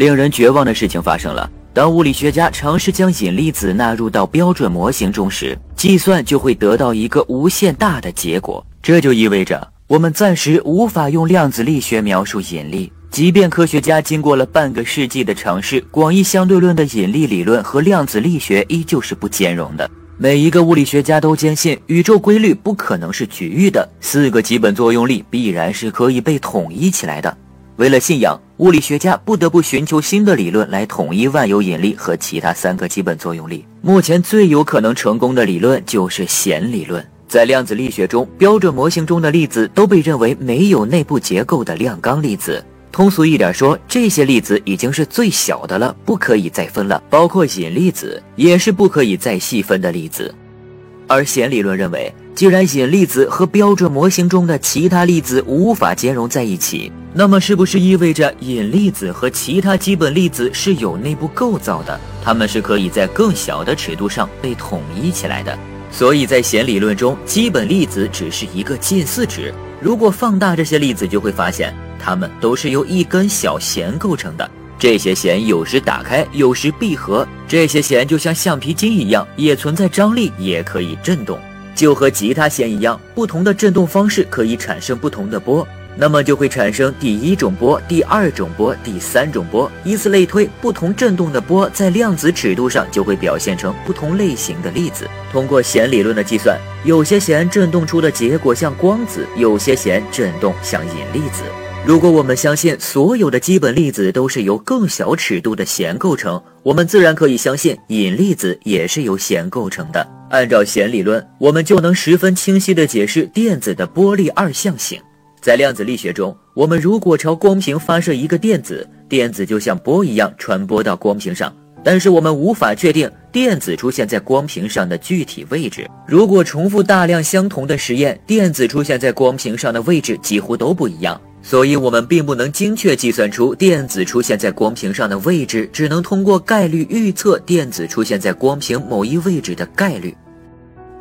令人绝望的事情发生了。当物理学家尝试将引力子纳入到标准模型中时，计算就会得到一个无限大的结果。这就意味着我们暂时无法用量子力学描述引力。即便科学家经过了半个世纪的尝试，广义相对论的引力理论和量子力学依旧是不兼容的。每一个物理学家都坚信，宇宙规律不可能是局域的，四个基本作用力必然是可以被统一起来的。为了信仰，物理学家不得不寻求新的理论来统一万有引力和其他三个基本作用力。目前最有可能成功的理论就是弦理论。在量子力学中，标准模型中的粒子都被认为没有内部结构的量纲粒子。通俗一点说，这些粒子已经是最小的了，不可以再分了。包括引力子也是不可以再细分的粒子。而弦理论认为，既然引力子和标准模型中的其他粒子无法兼容在一起。那么，是不是意味着引力子和其他基本粒子是有内部构造的？它们是可以在更小的尺度上被统一起来的。所以在弦理论中，基本粒子只是一个近似值。如果放大这些粒子，就会发现它们都是由一根小弦构成的。这些弦有时打开，有时闭合。这些弦就像橡皮筋一样，也存在张力，也可以振动。就和吉他弦一样，不同的振动方式可以产生不同的波。那么就会产生第一种波、第二种波、第三种波，以此类推。不同振动的波在量子尺度上就会表现成不同类型的粒子。通过弦理论的计算，有些弦振动出的结果像光子，有些弦振动像引力子。如果我们相信所有的基本粒子都是由更小尺度的弦构成，我们自然可以相信引力子也是由弦构成的。按照弦理论，我们就能十分清晰地解释电子的波粒二象性。在量子力学中，我们如果朝光屏发射一个电子，电子就像波一样传播到光屏上。但是我们无法确定电子出现在光屏上的具体位置。如果重复大量相同的实验，电子出现在光屏上的位置几乎都不一样。所以，我们并不能精确计算出电子出现在光屏上的位置，只能通过概率预测电子出现在光屏某一位置的概率。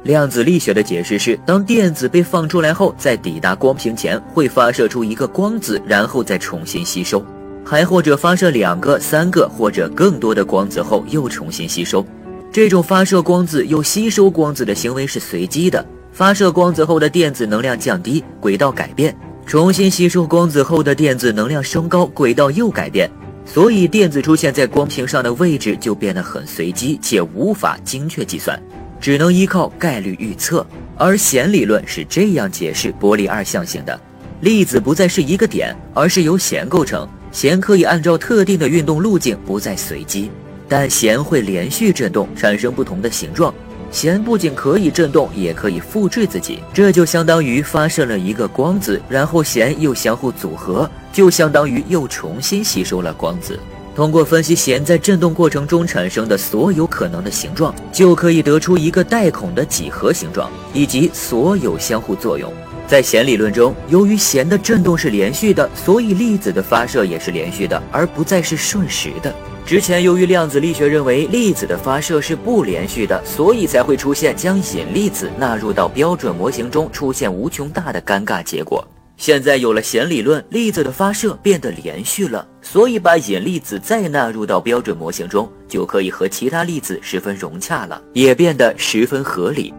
量子力学的解释是，当电子被放出来后，在抵达光屏前会发射出一个光子，然后再重新吸收；还或者发射两个、三个或者更多的光子后又重新吸收。这种发射光子又吸收光子的行为是随机的。发射光子后的电子能量降低，轨道改变；重新吸收光子后的电子能量升高，轨道又改变。所以，电子出现在光屏上的位置就变得很随机，且无法精确计算。只能依靠概率预测，而弦理论是这样解释波粒二象性的：粒子不再是一个点，而是由弦构成。弦可以按照特定的运动路径，不再随机，但弦会连续振动，产生不同的形状。弦不仅可以振动，也可以复制自己，这就相当于发射了一个光子，然后弦又相互组合，就相当于又重新吸收了光子。通过分析弦在振动过程中产生的所有可能的形状，就可以得出一个带孔的几何形状以及所有相互作用。在弦理论中，由于弦的振动是连续的，所以粒子的发射也是连续的，而不再是瞬时的。之前由于量子力学认为粒子的发射是不连续的，所以才会出现将引力子纳入到标准模型中出现无穷大的尴尬结果。现在有了弦理论，粒子的发射变得连续了，所以把引力子再纳入到标准模型中，就可以和其他粒子十分融洽了，也变得十分合理。